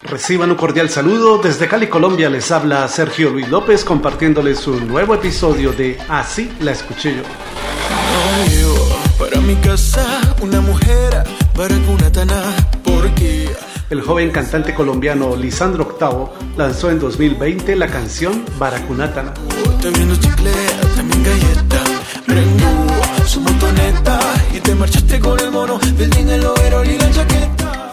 Reciban un cordial saludo. Desde Cali, Colombia, les habla Sergio Luis López compartiéndoles un nuevo episodio de Así la escuché yo. Para mi casa, una mujer, para porque... El joven cantante colombiano Lisandro Octavo lanzó en 2020 la canción Baracunatana. También también su motoneta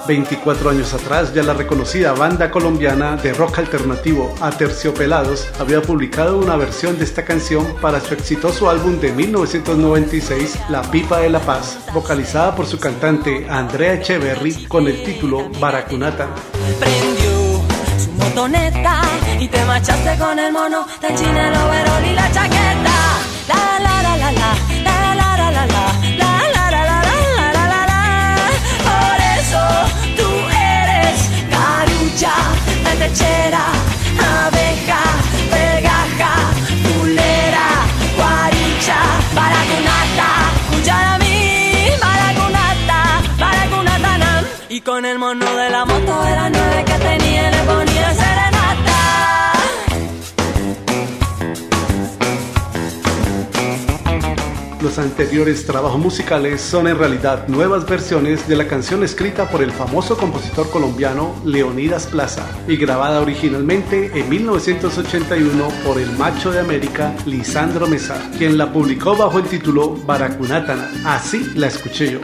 24 años atrás, ya la reconocida banda colombiana de rock alternativo Aterciopelados había publicado una versión de esta canción para su exitoso álbum de 1996, La Pipa de la Paz, vocalizada por su cantante Andrea Echeverry con el título Baracunata. Su motoneta y te con el mono. Con el mono de la moto era nueve que tenía Los anteriores trabajos musicales son en realidad nuevas versiones de la canción escrita por el famoso compositor colombiano Leonidas Plaza y grabada originalmente en 1981 por el macho de América Lisandro Mesa, quien la publicó bajo el título Baracunátana. Así la escuché yo.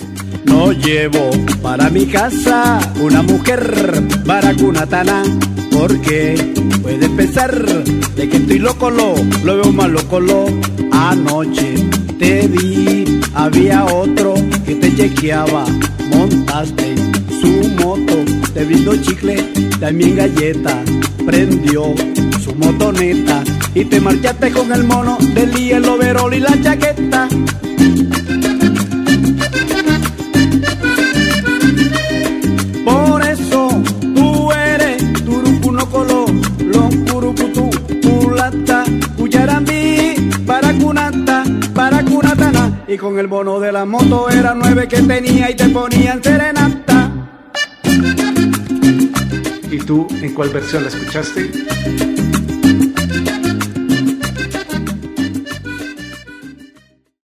No llevo para mi casa una mujer baracunatana porque puede pensar de que estoy loco, lo, lo veo más loco, lo anoche te vi, había otro que te chequeaba, montaste su moto, te visto chicle, también galleta, prendió su motoneta y te marchaste con el mono del hielo, verol y la chaqueta. Y con el bono de la moto era nueve que tenía y te ponían serenata. ¿Y tú en cuál versión la escuchaste?